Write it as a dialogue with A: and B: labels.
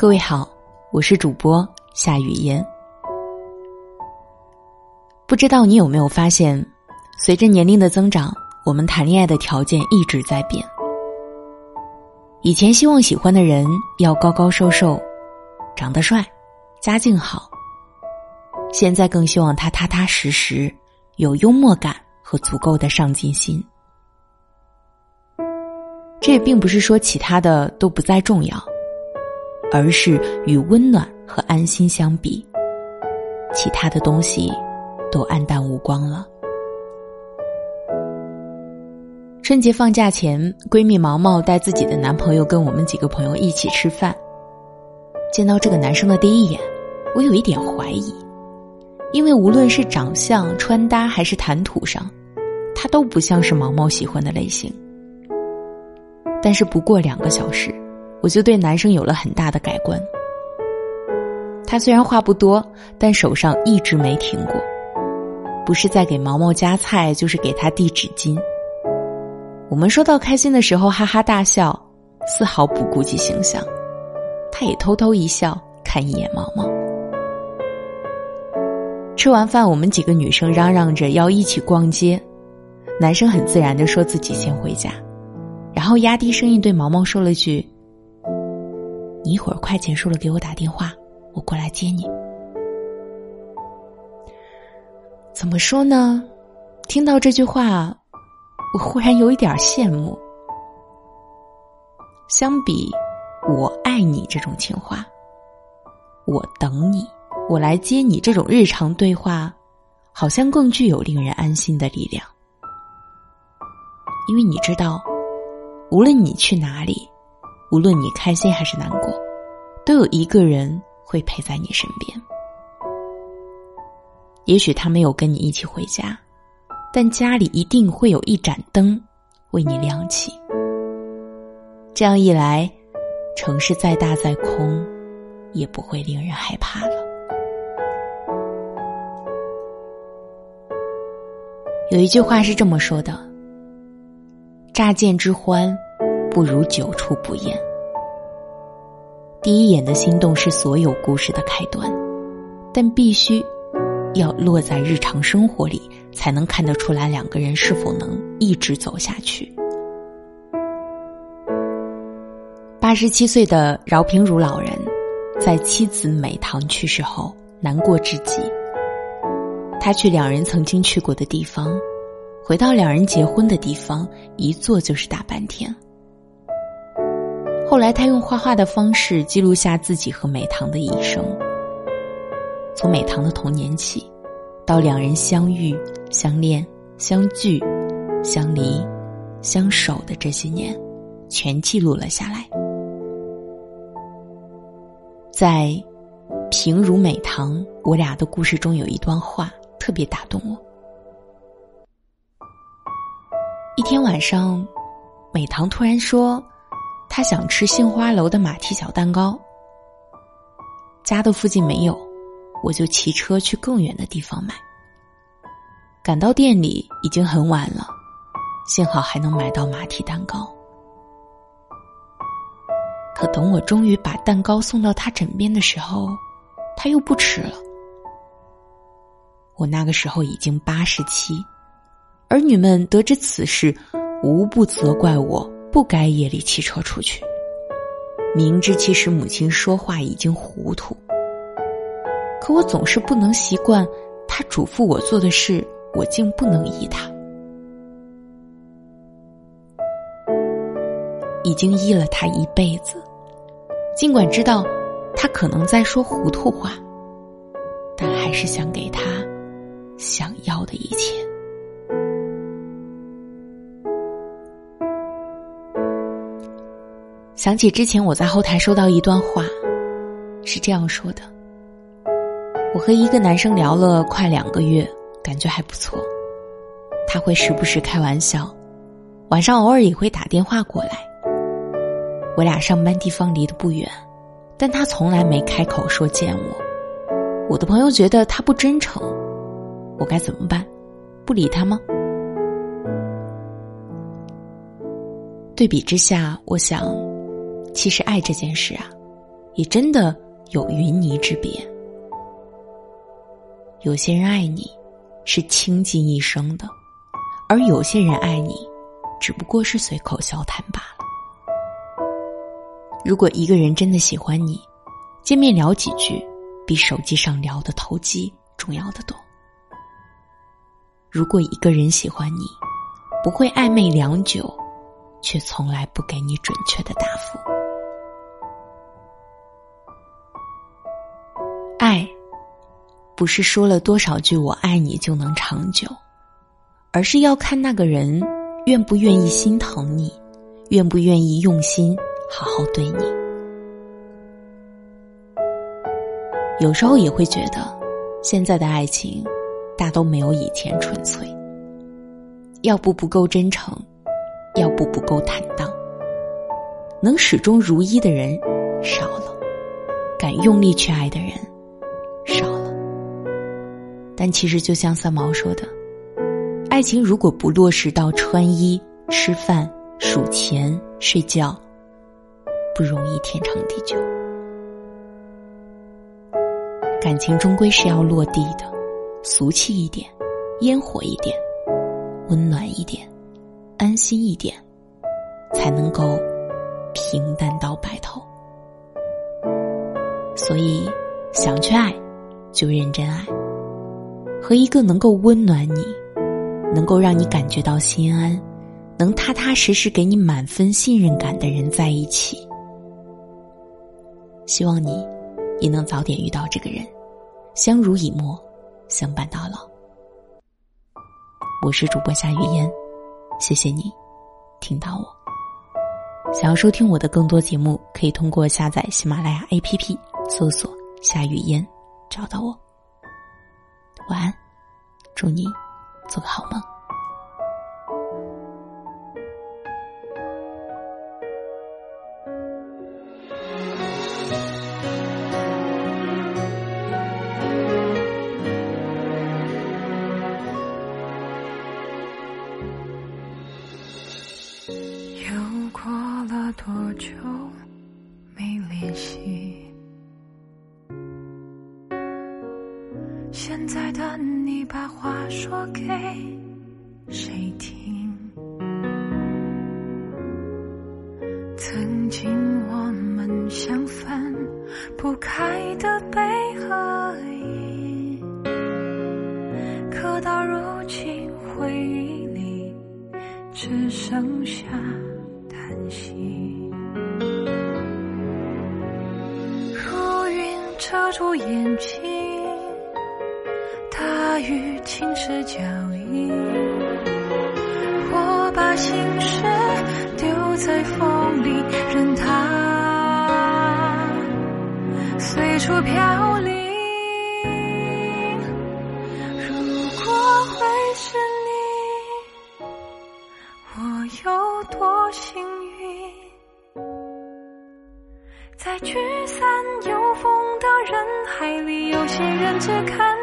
A: 各位好，我是主播夏雨嫣。不知道你有没有发现，随着年龄的增长，我们谈恋爱的条件一直在变。以前希望喜欢的人要高高瘦瘦，长得帅，家境好。现在更希望他踏踏实实，有幽默感和足够的上进心。这也并不是说其他的都不再重要。而是与温暖和安心相比，其他的东西都黯淡无光了。春节放假前，闺蜜毛毛带自己的男朋友跟我们几个朋友一起吃饭。见到这个男生的第一眼，我有一点怀疑，因为无论是长相、穿搭还是谈吐上，他都不像是毛毛喜欢的类型。但是不过两个小时。我就对男生有了很大的改观。他虽然话不多，但手上一直没停过，不是在给毛毛夹菜，就是给他递纸巾。我们说到开心的时候，哈哈大笑，丝毫不顾及形象。他也偷偷一笑，看一眼毛毛。吃完饭，我们几个女生嚷嚷着要一起逛街，男生很自然的说自己先回家，然后压低声音对毛毛说了句。你一会儿快结束了，给我打电话，我过来接你。怎么说呢？听到这句话，我忽然有一点羡慕。相比“我爱你”这种情话，“我等你，我来接你”这种日常对话，好像更具有令人安心的力量。因为你知道，无论你去哪里。无论你开心还是难过，都有一个人会陪在你身边。也许他没有跟你一起回家，但家里一定会有一盏灯为你亮起。这样一来，城市再大再空，也不会令人害怕了。有一句话是这么说的：“乍见之欢。”不如久处不厌。第一眼的心动是所有故事的开端，但必须要落在日常生活里，才能看得出来两个人是否能一直走下去。八十七岁的饶平如老人，在妻子美棠去世后难过至极。他去两人曾经去过的地方，回到两人结婚的地方，一坐就是大半天。后来，他用画画的方式记录下自己和美棠的一生。从美棠的童年起，到两人相遇、相恋、相聚、相离、相守的这些年，全记录了下来。在《平如美棠我俩的故事》中，有一段话特别打动我。一天晚上，美棠突然说。他想吃杏花楼的马蹄小蛋糕，家的附近没有，我就骑车去更远的地方买。赶到店里已经很晚了，幸好还能买到马蹄蛋糕。可等我终于把蛋糕送到他枕边的时候，他又不吃了。我那个时候已经八十七，儿女们得知此事，无不责怪我。不该夜里骑车出去，明知其实母亲说话已经糊涂，可我总是不能习惯，他嘱咐我做的事，我竟不能依他。已经依了他一辈子，尽管知道他可能在说糊涂话，但还是想给他想要的一切。想起之前我在后台收到一段话，是这样说的：我和一个男生聊了快两个月，感觉还不错。他会时不时开玩笑，晚上偶尔也会打电话过来。我俩上班地方离得不远，但他从来没开口说见我。我的朋友觉得他不真诚，我该怎么办？不理他吗？对比之下，我想。其实爱这件事啊，也真的有云泥之别。有些人爱你，是倾尽一生的；而有些人爱你，只不过是随口笑谈罢了。如果一个人真的喜欢你，见面聊几句，比手机上聊的投机重要的多。如果一个人喜欢你，不会暧昧良久，却从来不给你准确的答复。不是说了多少句“我爱你”就能长久，而是要看那个人愿不愿意心疼你，愿不愿意用心好好对你。有时候也会觉得，现在的爱情。大都没有以前纯粹，要不不够真诚，要不不够坦荡。能始终如一的人少了，敢用力去爱的人。但其实，就像三毛说的，爱情如果不落实到穿衣、吃饭、数钱、睡觉，不容易天长地久。感情终归是要落地的。俗气一点，烟火一点，温暖一点，安心一点，才能够平淡到白头。所以，想去爱，就认真爱，和一个能够温暖你，能够让你感觉到心安，能踏踏实实给你满分信任感的人在一起。希望你也能早点遇到这个人，相濡以沫。相伴到老。我是主播夏雨嫣，谢谢你听到我。想要收听我的更多节目，可以通过下载喜马拉雅 APP，搜索“夏雨嫣”，找到我。晚安，祝你做个好梦。
B: 又过了多久没联系？在等你把话说给谁听？曾经我们像分不开的悲和喜，可到如今回忆里只剩下。叹息，如云遮住眼睛，大雨侵蚀脚印。我把心事丢在风里，任它随处飘零。如果会是你，我有多幸运？在聚散有风的人海里，有些人只看